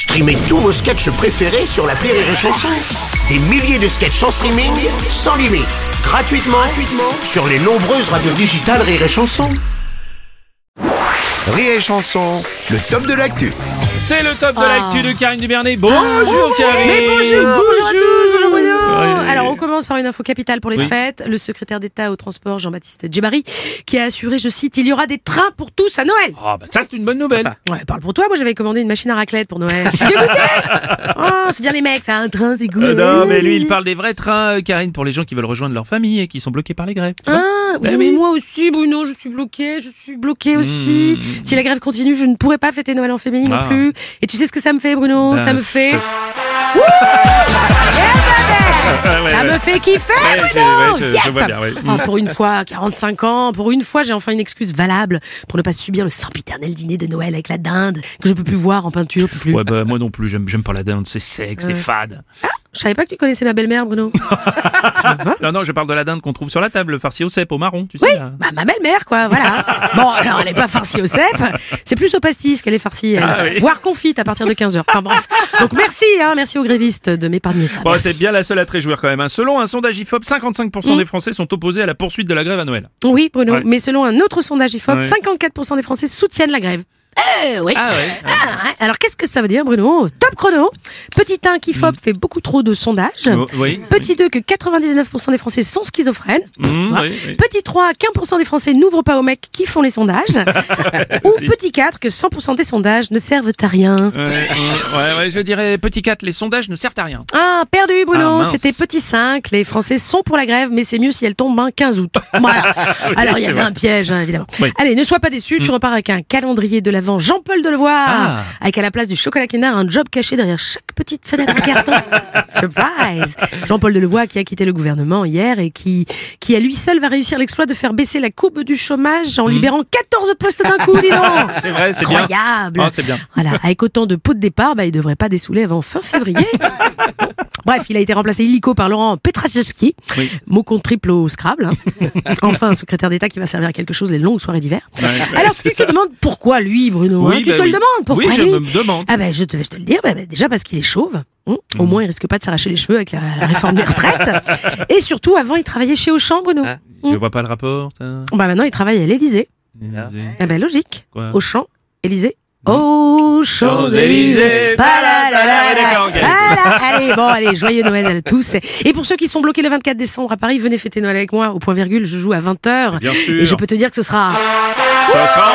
Streamez tous vos sketchs préférés sur la Rire et Chanson. Des milliers de sketchs en streaming, sans limite, gratuitement, gratuitement sur les nombreuses radios digitales Rire et Chanson. Rire et Chanson, le top de l'actu. C'est le top de l'actu de Karine Dubernet. Bonjour Karine Mais bonjour, commence par une info capitale pour les Oui. fêtes. Le secrétaire d'État au transport Jean-Baptiste Djebari qui a assuré, je cite, il y aura des trains pour tous à Noël. Ah bah ça c'est une bonne nouvelle. Ouais, parle pour toi, moi j'avais commandé une machine à raclette pour Noël. Je suis dégoûtée Oh, c'est bien les mecs, ça, un train, c'est cool. Euh, non mais lui il parle des vrais trains euh, Karine pour les gens qui veulent rejoindre leur famille et qui sont bloqués par les grèves. Ah, oui, Ben mais oui. moi aussi, Bruno, je suis bloquée, je suis bloquée aussi. Mmh. Si la grève continue, je ne pourrai pas fêter Noël en famille non Ah. plus. Et tu sais ce que ça me fait, Bruno? Ben, Ça me fait... ça- me fait kiffer, Bruno je- Yes je vois bien, ouais. Ah, Pour une fois, 45 ans, pour une fois, j'ai enfin une excuse valable pour ne pas subir le sempiternel dîner de Noël avec la dinde que je peux plus voir en peinture plus. Ouais bah moi non plus j'aime pas la dinde, c'est sec, c'est fade. Je savais pas que tu connaissais ma belle-mère, Bruno. Non non je parle de la dinde qu'on trouve sur la table, le farci au cèpe au marron, tu sais. Oui, là. bah, ma belle-mère, quoi, voilà. Bon, alors elle est pas farcie au cèpe, c'est plus au pastis qu'elle est farcie, elle. Ah oui. voire confite à partir de 15h. Enfin bref. Donc merci, hein, merci aux grévistes de m'épargner ça. Bon, c'est bien la seule à te réjouir quand même. hein. Selon un sondage IFOP, 55% Mm. des Français sont opposés à la poursuite de la grève à Noël. Oui, Bruno, Ouais. mais selon un autre sondage IFOP, Ouais. 54% des Français soutiennent la grève. Eh oui. Ah ouais Ah, ouais. Alors qu'est-ce que ça veut dire, Bruno Top chrono. Petit 1 qui FOP fait beaucoup trop de sondages. Oh, Oui. Petit 2 que 99% des Français sont schizophrènes. Mmh, Ah. oui, oui. Petit 3, 15% des Français n'ouvrent pas aux mecs qui font les sondages. Ou Si. petit 4, que 100% des sondages ne servent à rien. Ouais, ouais, ouais, ouais, je dirais petit 4, les sondages ne servent à rien. Ah, perdu Ah, Bruno, mince. c'était petit 5. Les Français sont pour la grève, mais c'est mieux si elle tombe un 15 août. Voilà. Alors il y avait vrai. un piège, hein, évidemment. Oui. Allez, ne sois pas déçu, tu repars avec un calendrier de l'avant Jean-Paul Delevoye. Ah. Avec à la place du chocolat Kinder, un job caché derrière chaque petite fenêtre en carton. Surprise Jean-Paul Delevoye qui a quitté le gouvernement hier et qui, qui à lui seul va réussir l'exploit de faire baisser la courbe du chômage en libérant 14 postes d'un coup, dis donc C'est vrai, c'est. Incroyable c'est bien. Voilà, avec autant de pots de départ, bah, il devrait pas dessouler avant fin février. Bref, il a été remplacé illico par Laurent Petraszewski, Oui. mot contre triple au Scrabble. hein. enfin, un secrétaire d'État qui va servir à quelque chose les longues soirées d'hiver. Ouais, ouais, Alors, c'est tu te demandes pourquoi lui, Bruno Oui, hein Tu bah te oui. le demandes pourquoi Oui, je lui me demande. Ah ben, je te vais te le dire, bah, bah, déjà parce qu'il est chauve. hein. Au Mm. moins, il risque pas de s'arracher les cheveux avec la réforme des retraites. Et surtout, avant, il travaillait chez Auchan, Bruno. Je vois pas le rapport, ça. Bah maintenant, il travaille à l'Élysée. Ah ben logique. Quoi Auchan, Élysée. Aux Champs-Élysées. Allez, bon, allez, joyeux Noël à tous. Et pour ceux qui sont bloqués le 24 décembre à Paris, venez fêter Noël avec moi. Au point virgule, je joue à 20h. Bien sûr. Et je peux te dire que ce sera... Ça sera-